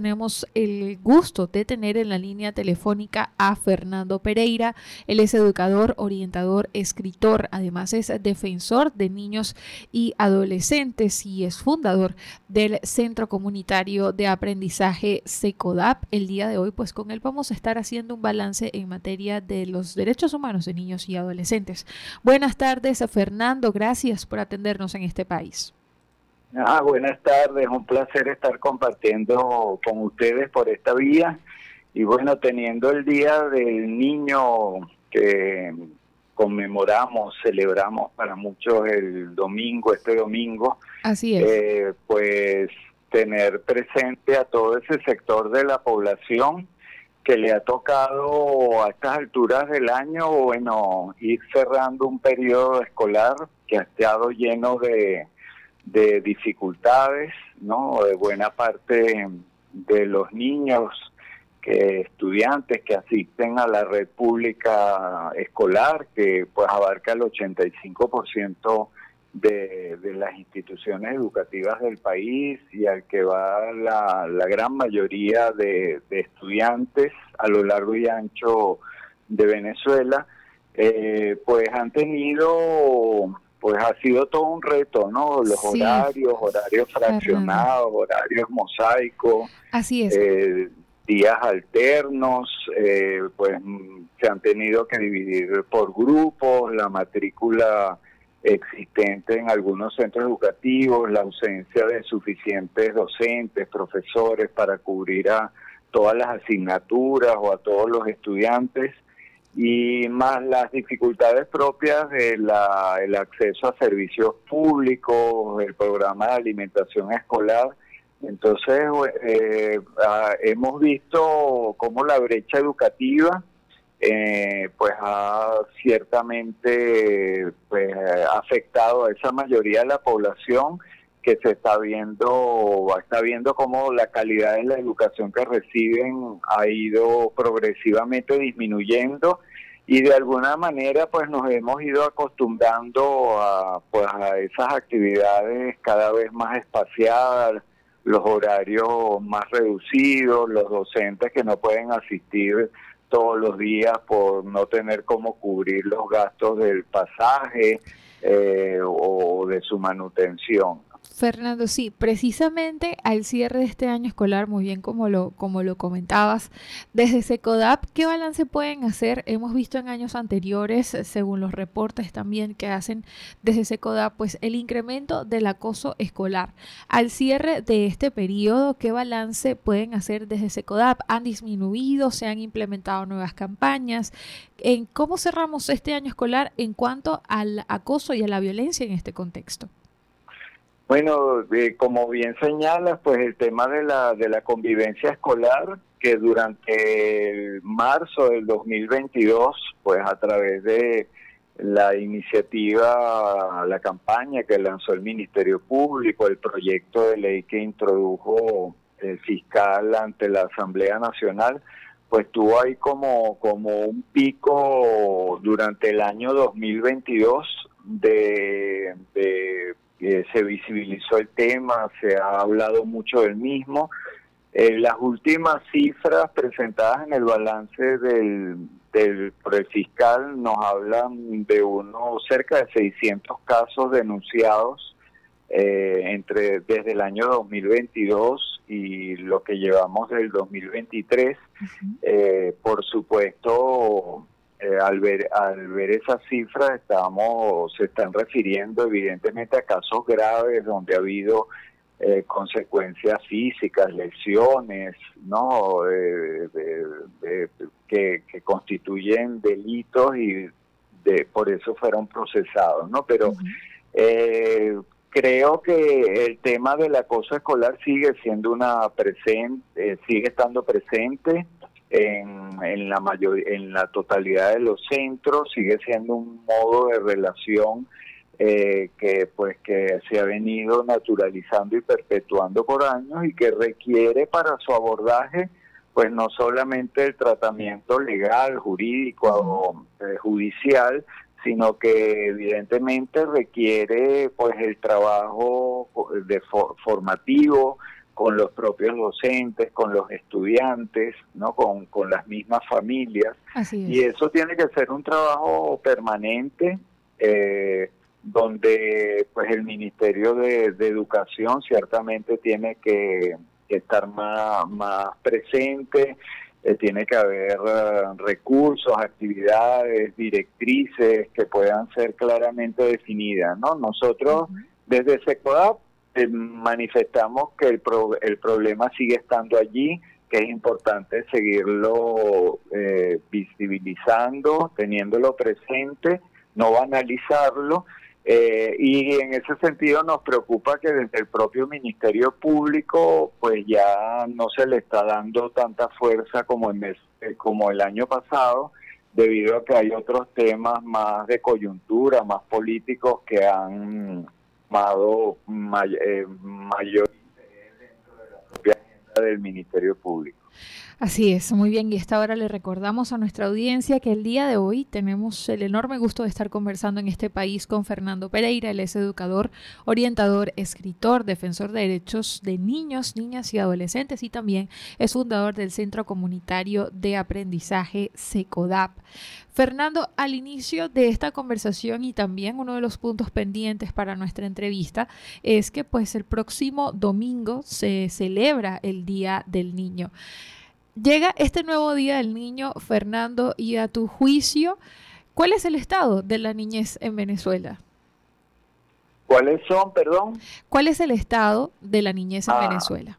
Tenemos el gusto de tener en la línea telefónica a Fernando Pereira. Él es educador, orientador, escritor, además es defensor de niños y adolescentes y es fundador del Centro Comunitario de Aprendizaje SECODAP. El día de hoy, pues con él vamos a estar haciendo un balance en materia de los derechos humanos de niños y adolescentes. Buenas tardes, Fernando. Gracias por atendernos en este país. Ah, buenas tardes, un placer estar compartiendo con ustedes por esta vía y bueno, teniendo el Día del Niño que conmemoramos, celebramos para muchos el domingo, este domingo. Así es. Eh, pues tener presente a todo ese sector de la población que le ha tocado a estas alturas del año, bueno, ir cerrando un periodo escolar que ha estado lleno de de dificultades, ¿no? De buena parte de los niños que estudiantes que asisten a la red pública escolar, que pues abarca el 85% de, de las instituciones educativas del país y al que va la, la gran mayoría de, de, estudiantes a lo largo y ancho de Venezuela, eh, pues han tenido pues ha sido todo un reto, ¿no? Los horarios, horarios fraccionados, horarios mosaicos. Así es. Eh, días alternos, eh, pues se han tenido que dividir por grupos, la matrícula existente en algunos centros educativos, la ausencia de suficientes docentes, profesores para cubrir a todas las asignaturas o a todos los estudiantes y más las dificultades propias del el acceso a servicios públicos, el programa de alimentación escolar. Entonces, eh, ah, hemos visto cómo la brecha educativa eh, pues ha ciertamente pues, afectado a esa mayoría de la población que se está viendo, está viendo cómo la calidad de la educación que reciben ha ido progresivamente disminuyendo y de alguna manera pues nos hemos ido acostumbrando a pues a esas actividades cada vez más espaciadas, los horarios más reducidos, los docentes que no pueden asistir todos los días por no tener cómo cubrir los gastos del pasaje eh, o de su manutención. Fernando, sí, precisamente al cierre de este año escolar, muy bien como lo, como lo comentabas, desde SECODAP, ¿qué balance pueden hacer? Hemos visto en años anteriores, según los reportes también que hacen desde SECODAP, pues el incremento del acoso escolar. Al cierre de este periodo, ¿qué balance pueden hacer desde SECODAP? ¿Han disminuido? ¿Se han implementado nuevas campañas? ¿En cómo cerramos este año escolar en cuanto al acoso y a la violencia en este contexto? Bueno, eh, como bien señalas, pues el tema de la, de la convivencia escolar, que durante marzo del 2022, pues a través de la iniciativa, la campaña que lanzó el Ministerio Público, el proyecto de ley que introdujo el fiscal ante la Asamblea Nacional, pues tuvo ahí como, como un pico durante el año 2022 de, de se visibilizó el tema, se ha hablado mucho del mismo. Eh, las últimas cifras presentadas en el balance del, del, por el fiscal nos hablan de unos cerca de 600 casos denunciados eh, entre desde el año 2022 y lo que llevamos del 2023. eh, por supuesto, eh, al ver al ver esas cifras estamos se están refiriendo evidentemente a casos graves donde ha habido eh, consecuencias físicas, lesiones, no que, constituyen delitos y de por eso fueron procesados, no, pero eh, creo que el tema del acoso escolar sigue siendo una presente, sigue estando presente en, en, la mayor, en la totalidad de los centros, sigue siendo un modo de relación eh, que pues que se ha venido naturalizando y perpetuando por años y que requiere para su abordaje pues no solamente el tratamiento legal, jurídico o eh, judicial, sino que evidentemente requiere pues el trabajo de formativo con los propios docentes, con los estudiantes, no con, con las mismas familias. Y eso tiene que ser un trabajo permanente eh, donde pues el Ministerio de, Educación ciertamente tiene que, estar más, más presente, eh, tiene que haber eh, recursos, actividades, directrices que puedan ser claramente definidas. ¿no? Nosotros desde SECODAP eh, manifestamos que el, el problema sigue estando allí, que es importante seguirlo visibilizando, teniéndolo presente, no banalizarlo eh, y en ese sentido nos preocupa que desde el propio Ministerio Público pues ya no se le está dando tanta fuerza como, en eh, como el año pasado debido a que hay otros temas más de coyuntura, más políticos que han dado eh, mayor dentro de la propia agenda del Ministerio Público. Así es, muy bien. Y esta hora le recordamos a nuestra audiencia que el día de hoy tenemos el enorme gusto de estar conversando en este país con Fernando Pereira. Él es educador, orientador, escritor, defensor de derechos de niños, niñas y adolescentes y también es fundador del Centro Comunitario de Aprendizaje SECODAP. Fernando, al inicio de esta conversación y también uno de los puntos pendientes para nuestra entrevista es que pues el próximo domingo se celebra el Día del Niño. Llega este nuevo Día del Niño, Fernando, y a tu juicio, ¿cuál es el estado de la niñez en Venezuela? ¿Cuáles son, perdón? ¿Cuál es el estado de la niñez en ah. Venezuela?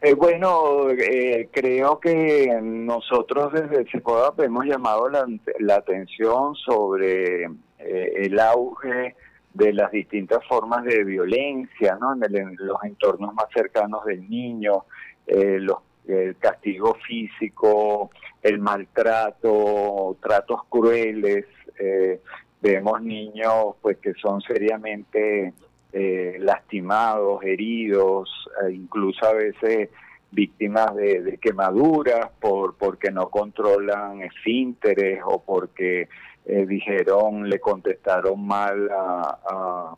Eh, bueno, eh, creo que nosotros desde el CIPODAP hemos llamado la, atención sobre eh, el auge de las distintas formas de violencia ¿no? en, los entornos más cercanos del niño, los el castigo físico, el maltrato, tratos crueles. Eh, vemos niños pues que son seriamente eh, lastimados, heridos, e incluso a veces víctimas de, quemaduras por porque no controlan esfínteres o porque eh, dijeron, le contestaron mal a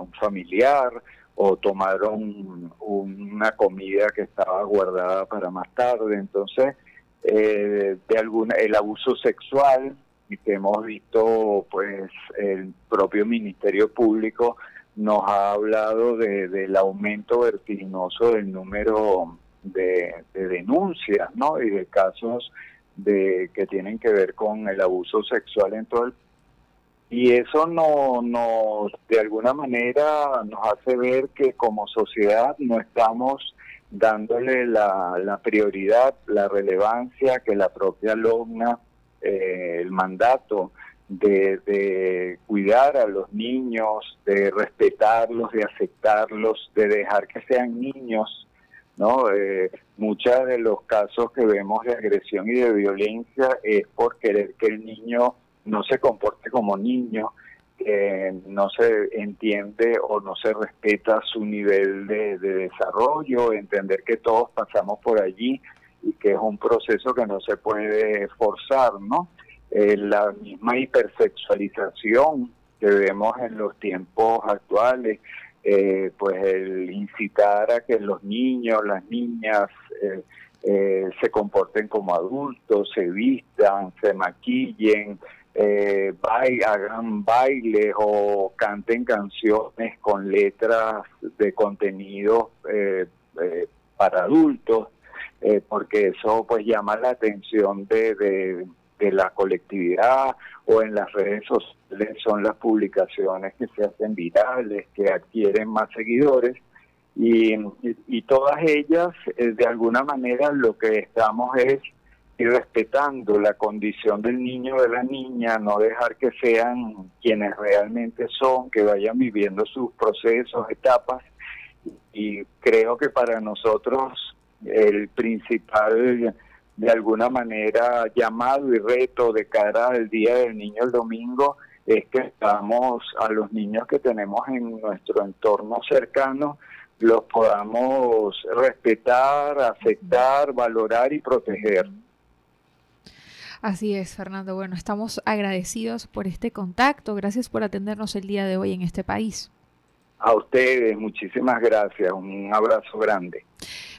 un familiar o tomaron una comida que estaba guardada para más tarde. Entonces, eh, de alguna, el abuso sexual que hemos visto, pues el propio Ministerio Público nos ha hablado del aumento vertiginoso del número de, de, denuncias, ¿no? Y de casos de que tienen que ver con el abuso sexual en todo el y eso no, nos, de alguna manera nos hace ver que como sociedad no estamos dándole la, prioridad, la relevancia que la propia LOGNA, eh, el mandato de, cuidar a los niños, de respetarlos, de aceptarlos, de dejar que sean niños, ¿no? Eh, muchos de los casos que vemos de agresión y de violencia es por querer que el niño no se comporte como niño, no se entiende o no se respeta su nivel de, desarrollo, entender que todos pasamos por allí y que es un proceso que no se puede forzar, ¿no? Eh, la misma hipersexualización que vemos en los tiempos actuales, eh, pues el incitar a que los niños, las niñas eh, se comporten como adultos, se vistan, se maquillen, eh, hagan bailes o canten canciones con letras de contenido eh, eh, para adultos, eh, porque eso pues llama la atención de, de, la colectividad o en las redes sociales son las publicaciones que se hacen virales, que adquieren más seguidores. Y, y todas ellas, de alguna manera, lo que estamos es y respetando la condición del niño de la niña, no dejar que sean quienes realmente son, que vayan viviendo sus procesos, etapas. Y creo que para nosotros el principal, de alguna manera, llamado y reto de cara al Día del Niño el domingo es que estamos a los niños que tenemos en nuestro entorno cercano, los podamos respetar, aceptar, valorar y proteger. Así es, Fernando. Bueno, estamos agradecidos por este contacto. Gracias por atendernos el día de hoy en este país. A ustedes, muchísimas gracias. Un abrazo grande.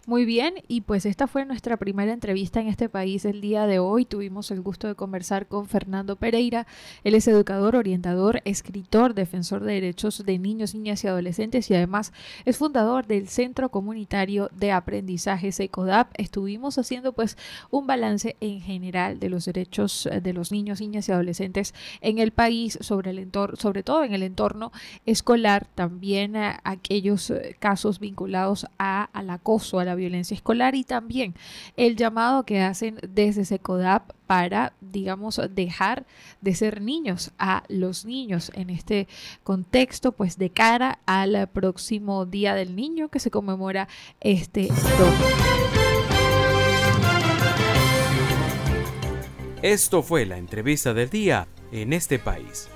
Muy bien, y pues esta fue nuestra primera entrevista en este país el día de hoy. Tuvimos el gusto de conversar con Fernando Pereira. Él es educador, orientador, escritor, defensor de derechos de niños, niñas y adolescentes y además es fundador del Centro Comunitario de Aprendizaje SECODAP. Estuvimos haciendo pues un balance en general de los derechos eh, de los niños, niñas y adolescentes en el país, sobre el entorno, sobre todo en el entorno escolar, también a aquellos eh, casos vinculados a, al acoso, a la violencia escolar y también el llamado que hacen desde SECODAP para, digamos, dejar de ser niños a los niños en este contexto, pues de cara al próximo Día del Niño que se conmemora este domingo. Esto fue la entrevista del día en este país.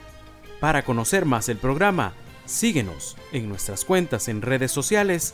Para conocer más el programa, síguenos en nuestras cuentas en redes sociales